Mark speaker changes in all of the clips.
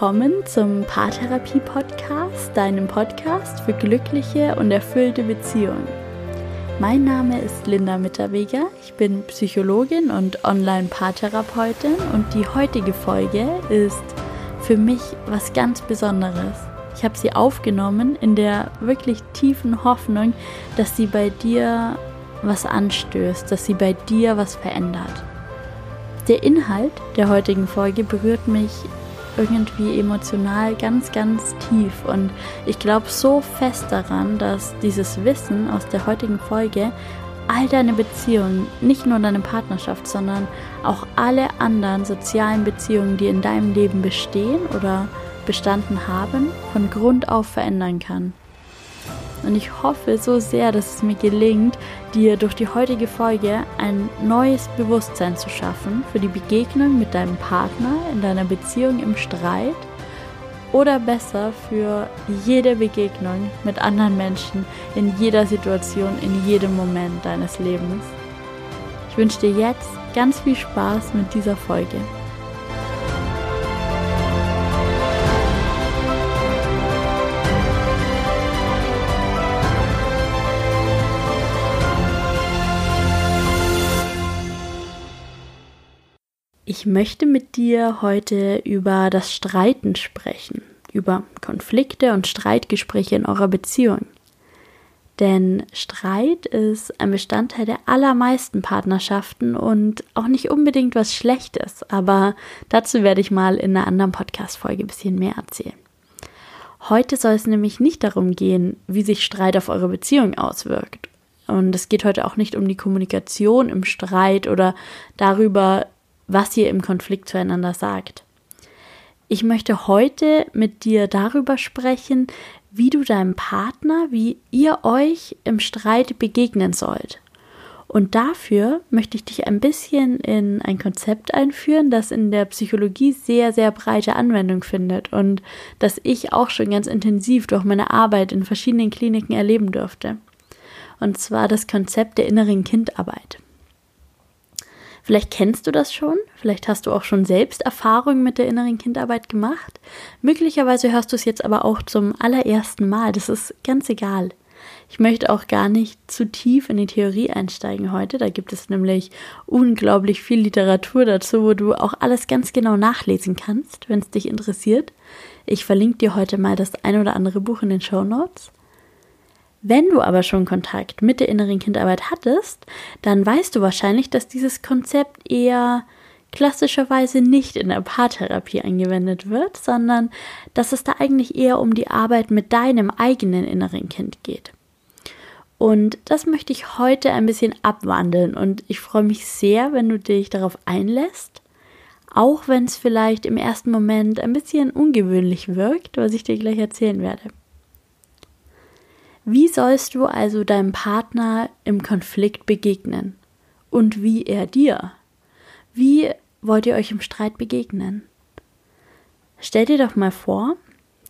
Speaker 1: willkommen zum Paartherapie-Podcast, deinem Podcast für glückliche und erfüllte Beziehungen. Mein Name ist Linda Mitterweger, ich bin Psychologin und Online-Paartherapeutin und die heutige Folge ist für mich was ganz Besonderes. Ich habe sie aufgenommen in der wirklich tiefen Hoffnung, dass sie bei dir was anstößt, dass sie bei dir was verändert. Der Inhalt der heutigen Folge berührt mich irgendwie emotional ganz, ganz tief und ich glaube so fest daran, dass dieses Wissen aus der heutigen Folge all deine Beziehungen, nicht nur deine Partnerschaft, sondern auch alle anderen sozialen Beziehungen, die in deinem Leben bestehen oder bestanden haben, von Grund auf verändern kann. Und ich hoffe so sehr, dass es mir gelingt, dir durch die heutige Folge ein neues Bewusstsein zu schaffen für die Begegnung mit deinem Partner in deiner Beziehung im Streit oder besser für jede Begegnung mit anderen Menschen in jeder Situation, in jedem Moment deines Lebens. Ich wünsche dir jetzt ganz viel Spaß mit dieser Folge. Ich möchte mit dir heute über das Streiten sprechen, über Konflikte und Streitgespräche in eurer Beziehung. Denn Streit ist ein Bestandteil der allermeisten Partnerschaften und auch nicht unbedingt was Schlechtes, aber dazu werde ich mal in einer anderen Podcast-Folge ein bisschen mehr erzählen. Heute soll es nämlich nicht darum gehen, wie sich Streit auf eure Beziehung auswirkt. Und es geht heute auch nicht um die Kommunikation im Streit oder darüber, was ihr im Konflikt zueinander sagt. Ich möchte heute mit dir darüber sprechen, wie du deinem Partner, wie ihr euch im Streit begegnen sollt. Und dafür möchte ich dich ein bisschen in ein Konzept einführen, das in der Psychologie sehr, sehr breite Anwendung findet und das ich auch schon ganz intensiv durch meine Arbeit in verschiedenen Kliniken erleben durfte. Und zwar das Konzept der inneren Kindarbeit. Vielleicht kennst du das schon, vielleicht hast du auch schon selbst Erfahrungen mit der inneren Kindarbeit gemacht. Möglicherweise hörst du es jetzt aber auch zum allerersten Mal. Das ist ganz egal. Ich möchte auch gar nicht zu tief in die Theorie einsteigen heute. Da gibt es nämlich unglaublich viel Literatur dazu, wo du auch alles ganz genau nachlesen kannst, wenn es dich interessiert. Ich verlinke dir heute mal das ein oder andere Buch in den Show Notes. Wenn du aber schon Kontakt mit der inneren Kindarbeit hattest, dann weißt du wahrscheinlich, dass dieses Konzept eher klassischerweise nicht in der Paartherapie angewendet wird, sondern dass es da eigentlich eher um die Arbeit mit deinem eigenen inneren Kind geht. Und das möchte ich heute ein bisschen abwandeln und ich freue mich sehr, wenn du dich darauf einlässt, auch wenn es vielleicht im ersten Moment ein bisschen ungewöhnlich wirkt, was ich dir gleich erzählen werde. Wie sollst du also deinem Partner im Konflikt begegnen? Und wie er dir? Wie wollt ihr euch im Streit begegnen? Stell dir doch mal vor,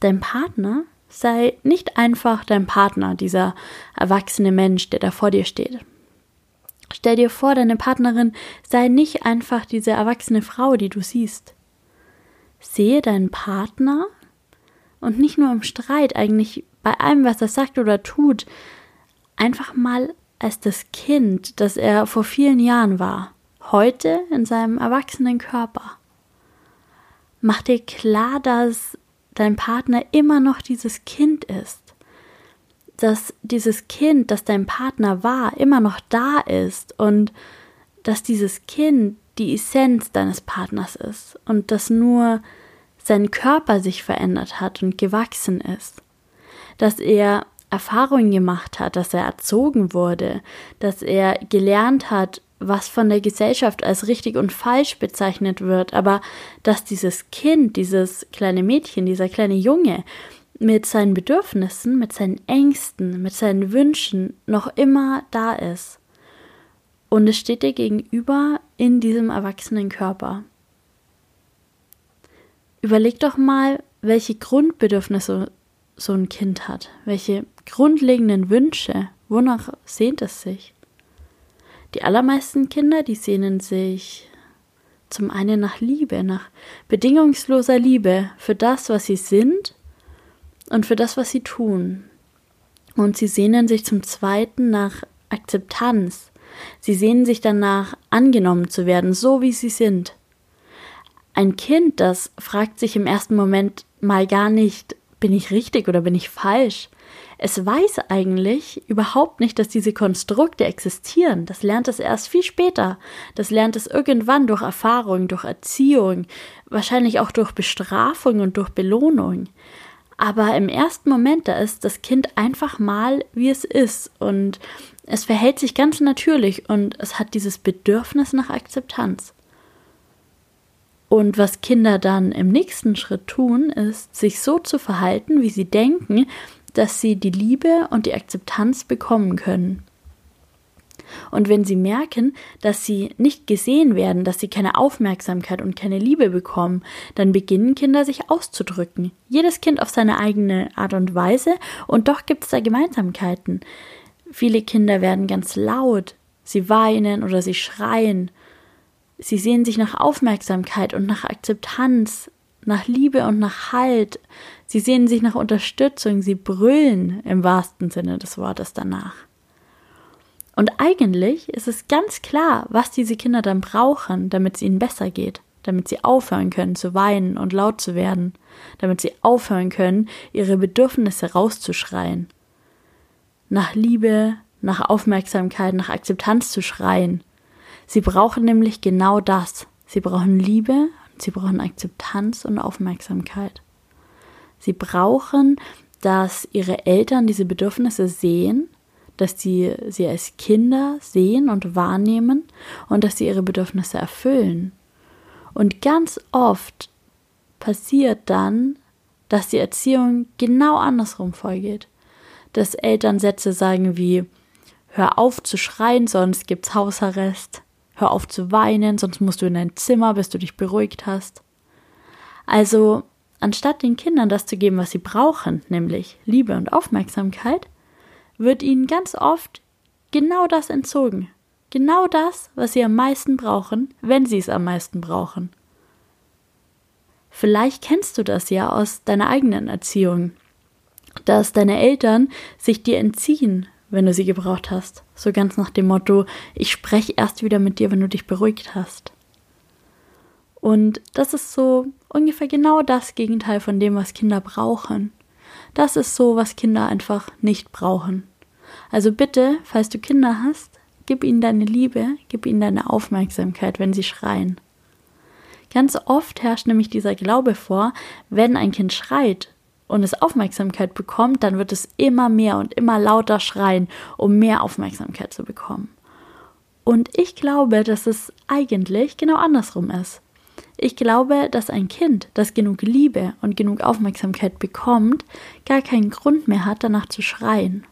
Speaker 1: dein Partner sei nicht einfach dein Partner, dieser erwachsene Mensch, der da vor dir steht. Stell dir vor, deine Partnerin sei nicht einfach diese erwachsene Frau, die du siehst. Sehe deinen Partner und nicht nur im Streit, eigentlich bei allem, was er sagt oder tut, einfach mal als das Kind, das er vor vielen Jahren war, heute in seinem erwachsenen Körper. Mach dir klar, dass dein Partner immer noch dieses Kind ist, dass dieses Kind, das dein Partner war, immer noch da ist und dass dieses Kind die Essenz deines Partners ist und dass nur sein Körper sich verändert hat und gewachsen ist dass er Erfahrungen gemacht hat, dass er erzogen wurde, dass er gelernt hat, was von der Gesellschaft als richtig und falsch bezeichnet wird, aber dass dieses Kind, dieses kleine Mädchen, dieser kleine Junge mit seinen Bedürfnissen, mit seinen Ängsten, mit seinen Wünschen noch immer da ist. Und es steht dir gegenüber in diesem erwachsenen Körper. Überleg doch mal, welche Grundbedürfnisse so ein Kind hat? Welche grundlegenden Wünsche? Wonach sehnt es sich? Die allermeisten Kinder, die sehnen sich zum einen nach Liebe, nach bedingungsloser Liebe für das, was sie sind und für das, was sie tun. Und sie sehnen sich zum zweiten nach Akzeptanz. Sie sehnen sich danach, angenommen zu werden, so wie sie sind. Ein Kind, das fragt sich im ersten Moment mal gar nicht, bin ich richtig oder bin ich falsch? Es weiß eigentlich überhaupt nicht, dass diese Konstrukte existieren. Das lernt es erst viel später. Das lernt es irgendwann durch Erfahrung, durch Erziehung, wahrscheinlich auch durch Bestrafung und durch Belohnung. Aber im ersten Moment, da ist das Kind einfach mal, wie es ist. Und es verhält sich ganz natürlich und es hat dieses Bedürfnis nach Akzeptanz. Und was Kinder dann im nächsten Schritt tun, ist, sich so zu verhalten, wie sie denken, dass sie die Liebe und die Akzeptanz bekommen können. Und wenn sie merken, dass sie nicht gesehen werden, dass sie keine Aufmerksamkeit und keine Liebe bekommen, dann beginnen Kinder sich auszudrücken. Jedes Kind auf seine eigene Art und Weise, und doch gibt es da Gemeinsamkeiten. Viele Kinder werden ganz laut, sie weinen oder sie schreien. Sie sehen sich nach Aufmerksamkeit und nach Akzeptanz, nach Liebe und nach Halt. Sie sehen sich nach Unterstützung, sie brüllen im wahrsten Sinne des Wortes danach. Und eigentlich ist es ganz klar, was diese Kinder dann brauchen, damit es ihnen besser geht, damit sie aufhören können zu weinen und laut zu werden, damit sie aufhören können, ihre Bedürfnisse rauszuschreien. Nach Liebe, nach Aufmerksamkeit, nach Akzeptanz zu schreien. Sie brauchen nämlich genau das. Sie brauchen Liebe Sie brauchen Akzeptanz und Aufmerksamkeit. Sie brauchen, dass ihre Eltern diese Bedürfnisse sehen, dass sie sie als Kinder sehen und wahrnehmen und dass sie ihre Bedürfnisse erfüllen. Und ganz oft passiert dann, dass die Erziehung genau andersrum vorgeht. Dass Eltern Sätze sagen wie Hör auf zu schreien, sonst gibt's Hausarrest. Hör auf zu weinen, sonst musst du in dein Zimmer, bis du dich beruhigt hast. Also, anstatt den Kindern das zu geben, was sie brauchen, nämlich Liebe und Aufmerksamkeit, wird ihnen ganz oft genau das entzogen. Genau das, was sie am meisten brauchen, wenn sie es am meisten brauchen. Vielleicht kennst du das ja aus deiner eigenen Erziehung, dass deine Eltern sich dir entziehen, wenn du sie gebraucht hast. So ganz nach dem Motto, ich spreche erst wieder mit dir, wenn du dich beruhigt hast. Und das ist so ungefähr genau das Gegenteil von dem, was Kinder brauchen. Das ist so, was Kinder einfach nicht brauchen. Also bitte, falls du Kinder hast, gib ihnen deine Liebe, gib ihnen deine Aufmerksamkeit, wenn sie schreien. Ganz oft herrscht nämlich dieser Glaube vor, wenn ein Kind schreit, und es Aufmerksamkeit bekommt, dann wird es immer mehr und immer lauter schreien, um mehr Aufmerksamkeit zu bekommen. Und ich glaube, dass es eigentlich genau andersrum ist. Ich glaube, dass ein Kind, das genug Liebe und genug Aufmerksamkeit bekommt, gar keinen Grund mehr hat, danach zu schreien.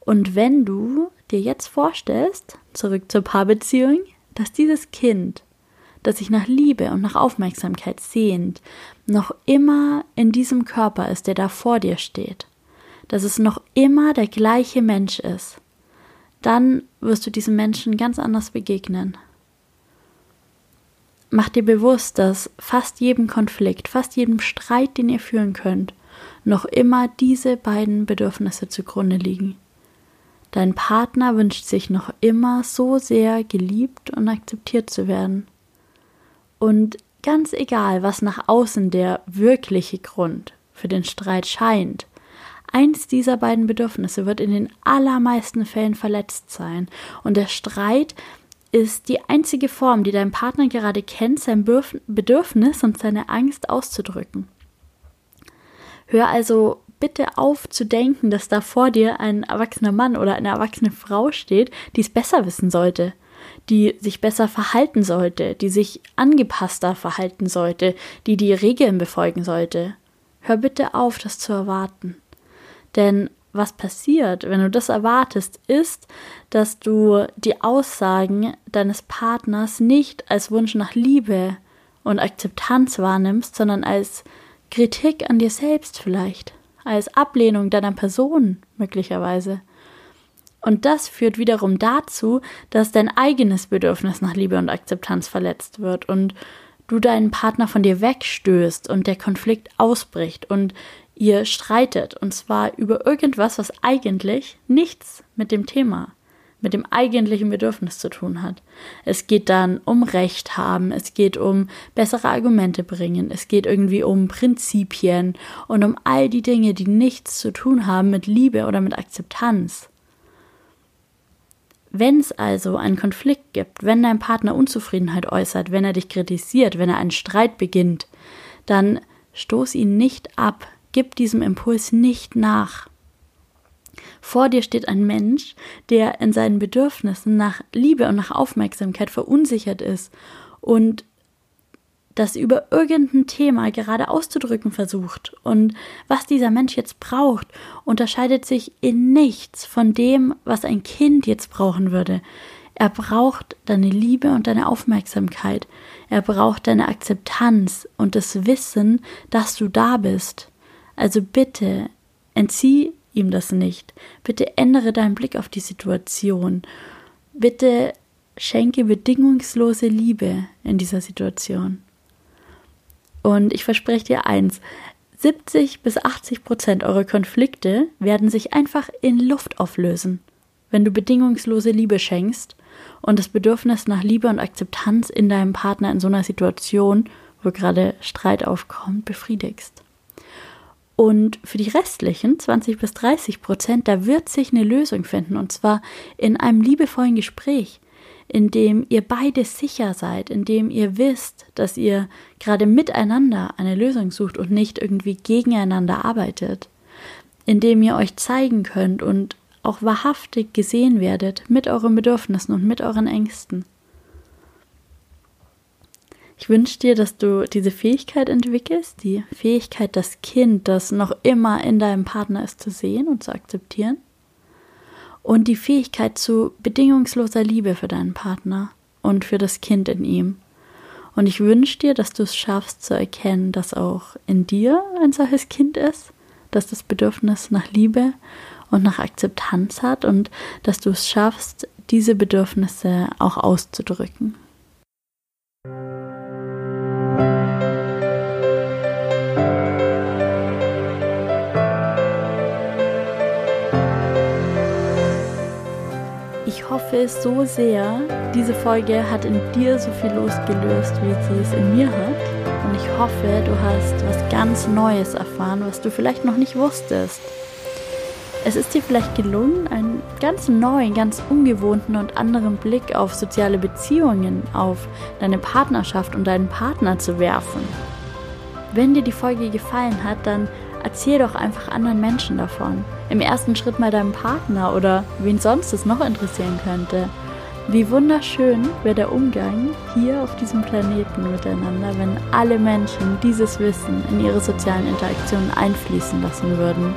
Speaker 1: Und wenn du dir jetzt vorstellst, zurück zur Paarbeziehung, dass dieses Kind das sich nach Liebe und nach Aufmerksamkeit sehnt, noch immer in diesem Körper ist, der da vor dir steht, dass es noch immer der gleiche Mensch ist, dann wirst du diesem Menschen ganz anders begegnen. Mach dir bewusst, dass fast jedem Konflikt, fast jedem Streit, den ihr führen könnt, noch immer diese beiden Bedürfnisse zugrunde liegen. Dein Partner wünscht sich noch immer so sehr geliebt und akzeptiert zu werden. Und ganz egal, was nach außen der wirkliche Grund für den Streit scheint, eins dieser beiden Bedürfnisse wird in den allermeisten Fällen verletzt sein. Und der Streit ist die einzige Form, die dein Partner gerade kennt, sein Bedürfnis und seine Angst auszudrücken. Hör also bitte auf zu denken, dass da vor dir ein erwachsener Mann oder eine erwachsene Frau steht, die es besser wissen sollte die sich besser verhalten sollte, die sich angepasster verhalten sollte, die die Regeln befolgen sollte. Hör bitte auf, das zu erwarten. Denn was passiert, wenn du das erwartest, ist, dass du die Aussagen deines Partners nicht als Wunsch nach Liebe und Akzeptanz wahrnimmst, sondern als Kritik an dir selbst vielleicht, als Ablehnung deiner Person möglicherweise. Und das führt wiederum dazu, dass dein eigenes Bedürfnis nach Liebe und Akzeptanz verletzt wird und du deinen Partner von dir wegstößt und der Konflikt ausbricht und ihr streitet und zwar über irgendwas, was eigentlich nichts mit dem Thema, mit dem eigentlichen Bedürfnis zu tun hat. Es geht dann um Recht haben, es geht um bessere Argumente bringen, es geht irgendwie um Prinzipien und um all die Dinge, die nichts zu tun haben mit Liebe oder mit Akzeptanz. Wenn es also einen Konflikt gibt, wenn dein Partner Unzufriedenheit äußert, wenn er dich kritisiert, wenn er einen Streit beginnt, dann stoß ihn nicht ab, gib diesem Impuls nicht nach. Vor dir steht ein Mensch, der in seinen Bedürfnissen nach Liebe und nach Aufmerksamkeit verunsichert ist und das über irgendein Thema gerade auszudrücken versucht. Und was dieser Mensch jetzt braucht, unterscheidet sich in nichts von dem, was ein Kind jetzt brauchen würde. Er braucht deine Liebe und deine Aufmerksamkeit. Er braucht deine Akzeptanz und das Wissen, dass du da bist. Also bitte, entzieh ihm das nicht. Bitte ändere deinen Blick auf die Situation. Bitte schenke bedingungslose Liebe in dieser Situation. Und ich verspreche dir eins, 70 bis 80 Prozent eurer Konflikte werden sich einfach in Luft auflösen, wenn du bedingungslose Liebe schenkst und das Bedürfnis nach Liebe und Akzeptanz in deinem Partner in so einer Situation, wo gerade Streit aufkommt, befriedigst. Und für die restlichen 20 bis 30 Prozent, da wird sich eine Lösung finden und zwar in einem liebevollen Gespräch in dem ihr beide sicher seid, in dem ihr wisst, dass ihr gerade miteinander eine Lösung sucht und nicht irgendwie gegeneinander arbeitet, in dem ihr euch zeigen könnt und auch wahrhaftig gesehen werdet mit euren Bedürfnissen und mit euren Ängsten. Ich wünsche dir, dass du diese Fähigkeit entwickelst, die Fähigkeit, das Kind, das noch immer in deinem Partner ist, zu sehen und zu akzeptieren und die Fähigkeit zu bedingungsloser Liebe für deinen Partner und für das Kind in ihm. Und ich wünsche dir, dass du es schaffst zu erkennen, dass auch in dir ein solches Kind ist, dass das Bedürfnis nach Liebe und nach Akzeptanz hat und dass du es schaffst, diese Bedürfnisse auch auszudrücken. Hoffe es so sehr, diese Folge hat in dir so viel losgelöst, wie sie es in mir hat. Und ich hoffe, du hast was ganz Neues erfahren, was du vielleicht noch nicht wusstest. Es ist dir vielleicht gelungen, einen ganz neuen, ganz ungewohnten und anderen Blick auf soziale Beziehungen, auf deine Partnerschaft und deinen Partner zu werfen. Wenn dir die Folge gefallen hat, dann erzähl doch einfach anderen Menschen davon. Im ersten Schritt mal deinem Partner oder wen sonst es noch interessieren könnte. Wie wunderschön wäre der Umgang hier auf diesem Planeten miteinander, wenn alle Menschen dieses Wissen in ihre sozialen Interaktionen einfließen lassen würden.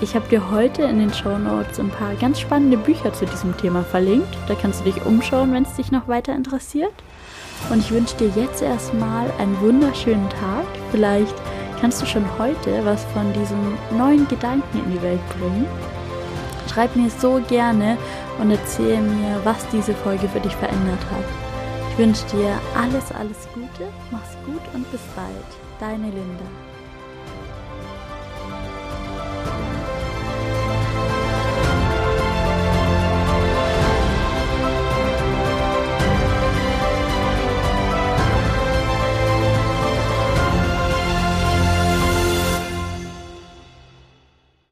Speaker 1: Ich habe dir heute in den Show Notes ein paar ganz spannende Bücher zu diesem Thema verlinkt. Da kannst du dich umschauen, wenn es dich noch weiter interessiert. Und ich wünsche dir jetzt erstmal einen wunderschönen Tag. Vielleicht kannst du schon heute was von diesem neuen Gedanken in die Welt bringen? Schreib mir so gerne und erzähl mir, was diese Folge für dich verändert hat. Ich wünsche dir alles, alles Gute, mach's gut und bis bald. Deine Linda.